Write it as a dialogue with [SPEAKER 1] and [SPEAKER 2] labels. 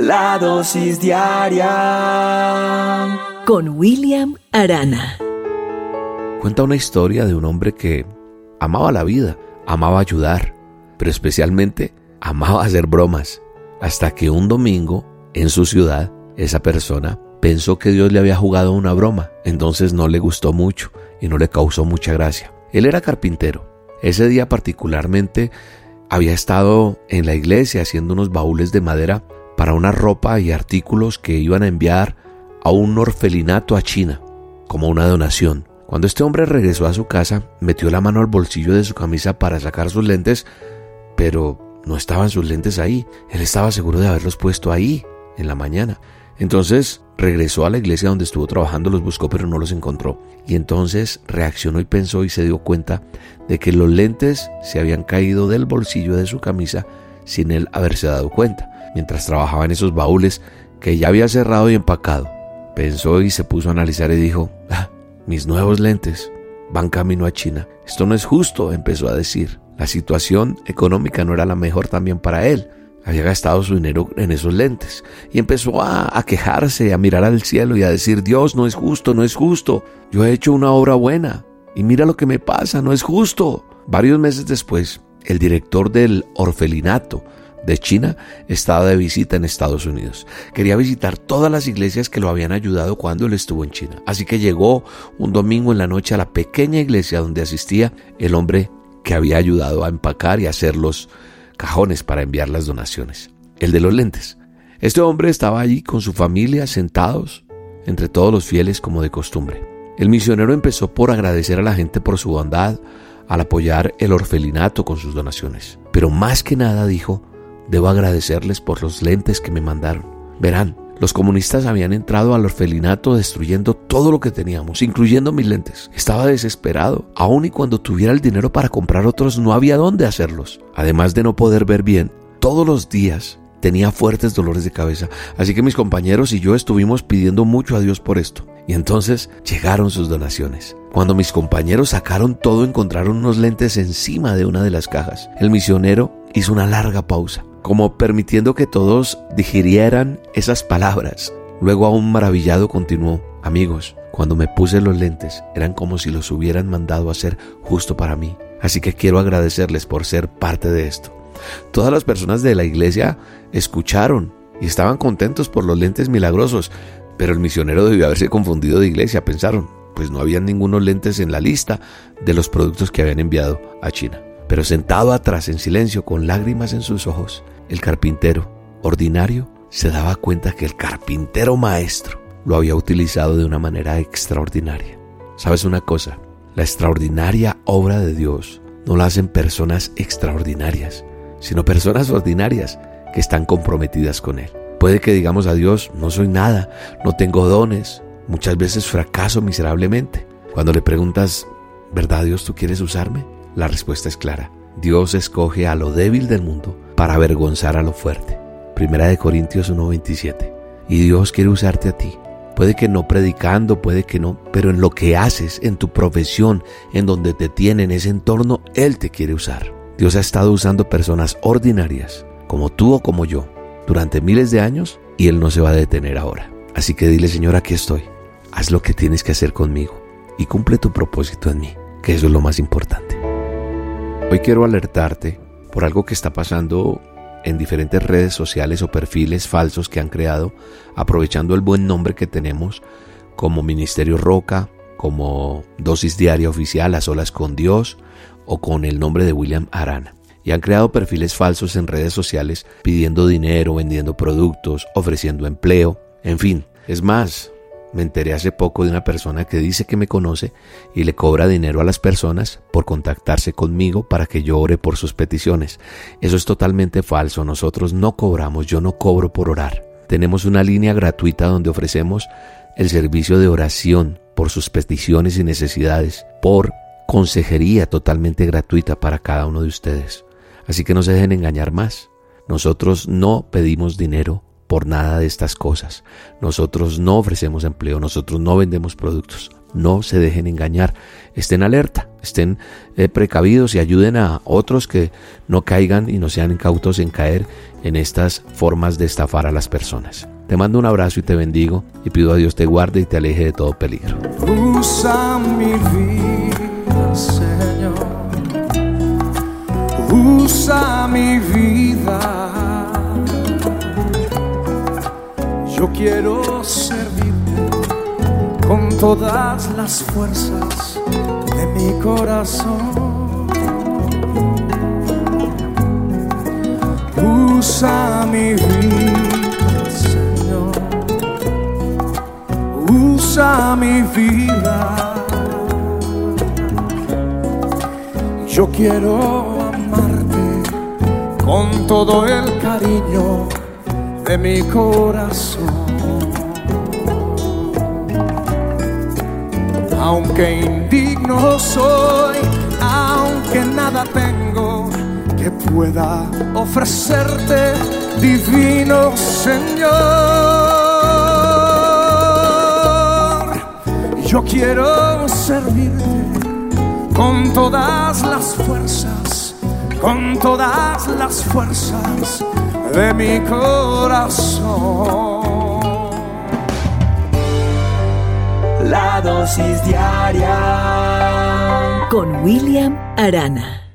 [SPEAKER 1] La dosis diaria
[SPEAKER 2] con William Arana.
[SPEAKER 3] Cuenta una historia de un hombre que amaba la vida, amaba ayudar, pero especialmente amaba hacer bromas, hasta que un domingo en su ciudad esa persona pensó que Dios le había jugado una broma, entonces no le gustó mucho y no le causó mucha gracia. Él era carpintero. Ese día particularmente había estado en la iglesia haciendo unos baúles de madera para una ropa y artículos que iban a enviar a un orfelinato a China como una donación. Cuando este hombre regresó a su casa, metió la mano al bolsillo de su camisa para sacar sus lentes, pero no estaban sus lentes ahí. Él estaba seguro de haberlos puesto ahí en la mañana. Entonces regresó a la iglesia donde estuvo trabajando, los buscó pero no los encontró. Y entonces reaccionó y pensó y se dio cuenta de que los lentes se habían caído del bolsillo de su camisa sin él haberse dado cuenta, mientras trabajaba en esos baúles que ya había cerrado y empacado. Pensó y se puso a analizar y dijo, ah, mis nuevos lentes van camino a China. Esto no es justo, empezó a decir. La situación económica no era la mejor también para él había gastado su dinero en esos lentes y empezó a, quejarse, a mirar al cielo y a decir, Dios, no es justo, no es justo, yo he hecho una obra buena y mira lo que me pasa, no es justo. Varios meses después, el director del orfelinato de China estaba de visita en Estados Unidos. Quería visitar todas las iglesias que lo habían ayudado cuando él estuvo en China. Así que llegó un domingo en la noche a la pequeña iglesia donde asistía el hombre que había ayudado a empacar y hacer los cajones para enviar las donaciones. El de los lentes. Este hombre estaba allí con su familia sentados entre todos los fieles como de costumbre. El misionero empezó por agradecer a la gente por su bondad al apoyar el orfelinato con sus donaciones. Pero más que nada dijo, debo agradecerles por los lentes que me mandaron. Verán, los comunistas habían entrado al orfelinato destruyendo todo lo que teníamos, incluyendo mis lentes. Estaba desesperado. Aun y cuando tuviera el dinero para comprar otros, no había dónde hacerlos. Además de no poder ver bien, todos los días tenía fuertes dolores de cabeza. Así que mis compañeros y yo estuvimos pidiendo mucho a Dios por esto. Y entonces llegaron sus donaciones. Cuando mis compañeros sacaron todo, encontraron unos lentes encima de una de las cajas. El misionero hizo una larga pausa como permitiendo que todos digirieran esas palabras. Luego aún maravillado continuó, amigos, cuando me puse los lentes eran como si los hubieran mandado a hacer justo para mí. Así que quiero agradecerles por ser parte de esto. Todas las personas de la iglesia escucharon y estaban contentos por los lentes milagrosos, pero el misionero debió haberse confundido de iglesia, pensaron, pues no había ningunos lentes en la lista de los productos que habían enviado a China. Pero sentado atrás en silencio con lágrimas en sus ojos, el carpintero, ordinario, se daba cuenta que el carpintero maestro lo había utilizado de una manera extraordinaria. ¿Sabes una cosa? La extraordinaria obra de Dios no la hacen personas extraordinarias, sino personas ordinarias que están comprometidas con Él. Puede que digamos a Dios, no soy nada, no tengo dones, muchas veces fracaso miserablemente. Cuando le preguntas, ¿verdad Dios tú quieres usarme? La respuesta es clara. Dios escoge a lo débil del mundo para avergonzar a lo fuerte. Primera de Corintios 1:27. Y Dios quiere usarte a ti. Puede que no predicando, puede que no, pero en lo que haces, en tu profesión, en donde te tiene, en ese entorno, Él te quiere usar. Dios ha estado usando personas ordinarias, como tú o como yo, durante miles de años y Él no se va a detener ahora. Así que dile, Señor, aquí estoy. Haz lo que tienes que hacer conmigo y cumple tu propósito en mí, que eso es lo más importante. Hoy quiero alertarte por algo que está pasando en diferentes redes sociales o perfiles falsos que han creado, aprovechando el buen nombre que tenemos como Ministerio Roca, como Dosis Diaria Oficial, a solas con Dios o con el nombre de William Arana. Y han creado perfiles falsos en redes sociales pidiendo dinero, vendiendo productos, ofreciendo empleo, en fin. Es más, me enteré hace poco de una persona que dice que me conoce y le cobra dinero a las personas por contactarse conmigo para que yo ore por sus peticiones. Eso es totalmente falso. Nosotros no cobramos, yo no cobro por orar. Tenemos una línea gratuita donde ofrecemos el servicio de oración por sus peticiones y necesidades, por consejería totalmente gratuita para cada uno de ustedes. Así que no se dejen engañar más. Nosotros no pedimos dinero por nada de estas cosas. Nosotros no ofrecemos empleo, nosotros no vendemos productos. no se dejen engañar, estén alerta, estén eh, precavidos y ayuden a otros que no caigan y no sean incautos en caer en estas formas de estafar a las personas. Te mando un abrazo y te bendigo y pido a Dios te guarde y te aleje de todo peligro.
[SPEAKER 1] Usa mi vida, Señor. Usa mi vida. Yo quiero servirte con todas las fuerzas de mi corazón. Usa mi vida, Señor. Usa mi vida. Yo quiero amarte con todo el cariño de mi corazón. Aunque indigno soy, aunque nada tengo que pueda ofrecerte, divino Señor. Yo quiero servirte con todas las fuerzas, con todas las fuerzas de mi corazón.
[SPEAKER 2] La dosis diaria con William Arana.